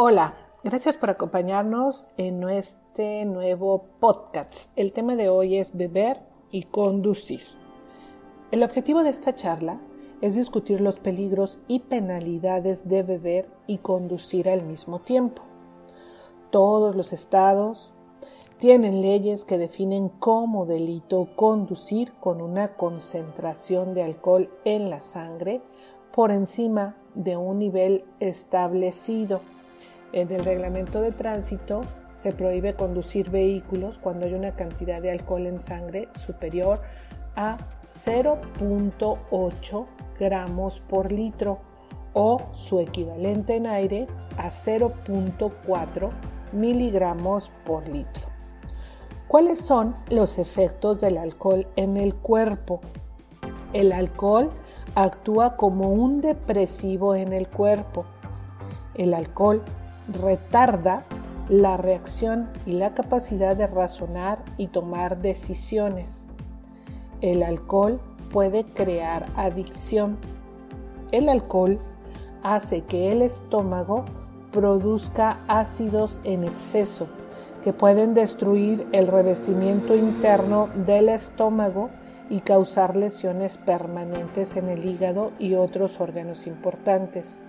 Hola, gracias por acompañarnos en este nuevo podcast. El tema de hoy es beber y conducir. El objetivo de esta charla es discutir los peligros y penalidades de beber y conducir al mismo tiempo. Todos los estados tienen leyes que definen como delito conducir con una concentración de alcohol en la sangre por encima de un nivel establecido en el reglamento de tránsito se prohíbe conducir vehículos cuando hay una cantidad de alcohol en sangre superior a 0.8 gramos por litro o su equivalente en aire a 0.4 miligramos por litro. ¿Cuáles son los efectos del alcohol en el cuerpo? El alcohol actúa como un depresivo en el cuerpo. El alcohol retarda la reacción y la capacidad de razonar y tomar decisiones. El alcohol puede crear adicción. El alcohol hace que el estómago produzca ácidos en exceso que pueden destruir el revestimiento interno del estómago y causar lesiones permanentes en el hígado y otros órganos importantes.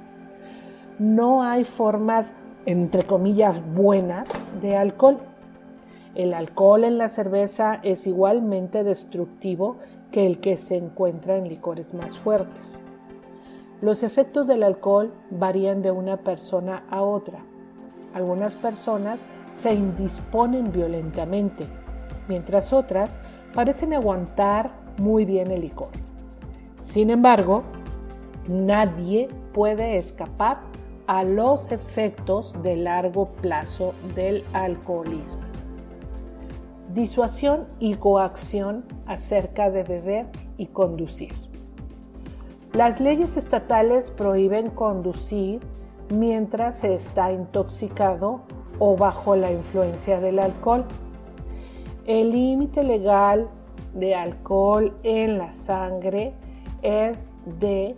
No hay formas entre comillas, buenas de alcohol. El alcohol en la cerveza es igualmente destructivo que el que se encuentra en licores más fuertes. Los efectos del alcohol varían de una persona a otra. Algunas personas se indisponen violentamente, mientras otras parecen aguantar muy bien el licor. Sin embargo, nadie puede escapar a los efectos de largo plazo del alcoholismo. Disuasión y coacción acerca de beber y conducir. Las leyes estatales prohíben conducir mientras se está intoxicado o bajo la influencia del alcohol. El límite legal de alcohol en la sangre es de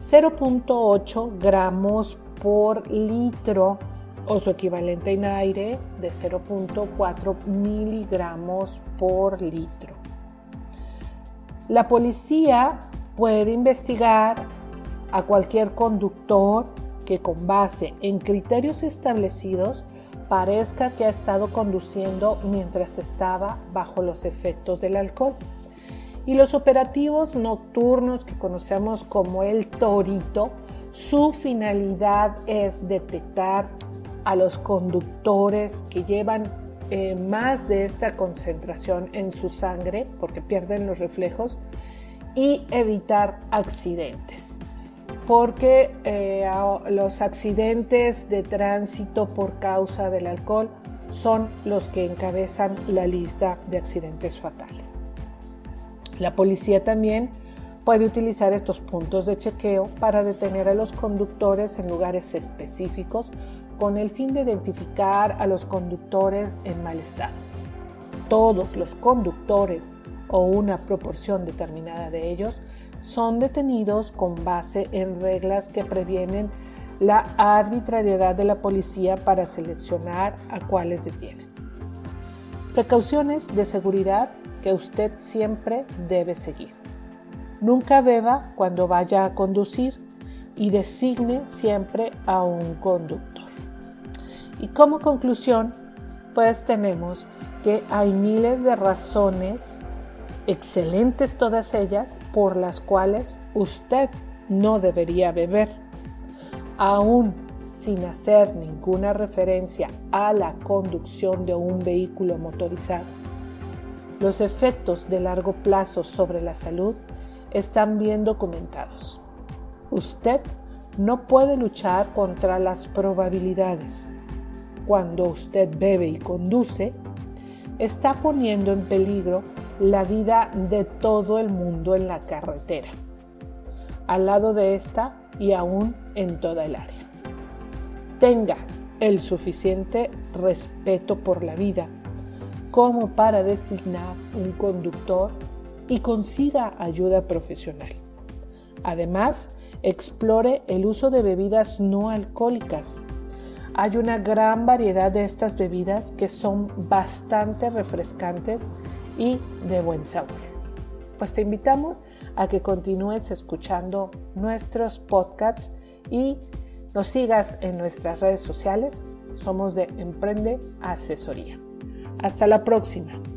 0.8 gramos por litro o su equivalente en aire de 0.4 miligramos por litro. La policía puede investigar a cualquier conductor que con base en criterios establecidos parezca que ha estado conduciendo mientras estaba bajo los efectos del alcohol. Y los operativos nocturnos que conocemos como el torito, su finalidad es detectar a los conductores que llevan eh, más de esta concentración en su sangre porque pierden los reflejos y evitar accidentes. Porque eh, los accidentes de tránsito por causa del alcohol son los que encabezan la lista de accidentes fatales. La policía también puede utilizar estos puntos de chequeo para detener a los conductores en lugares específicos con el fin de identificar a los conductores en mal estado. Todos los conductores o una proporción determinada de ellos son detenidos con base en reglas que previenen la arbitrariedad de la policía para seleccionar a cuáles detienen. Precauciones de seguridad que usted siempre debe seguir. Nunca beba cuando vaya a conducir y designe siempre a un conductor. Y como conclusión, pues tenemos que hay miles de razones, excelentes todas ellas, por las cuales usted no debería beber, aún sin hacer ninguna referencia a la conducción de un vehículo motorizado los efectos de largo plazo sobre la salud están bien documentados. Usted no puede luchar contra las probabilidades. Cuando usted bebe y conduce, está poniendo en peligro la vida de todo el mundo en la carretera, al lado de esta y aún en toda el área. Tenga el suficiente respeto por la vida como para designar un conductor y consiga ayuda profesional. Además, explore el uso de bebidas no alcohólicas. Hay una gran variedad de estas bebidas que son bastante refrescantes y de buen sabor. Pues te invitamos a que continúes escuchando nuestros podcasts y nos sigas en nuestras redes sociales. Somos de Emprende Asesoría. Hasta la próxima.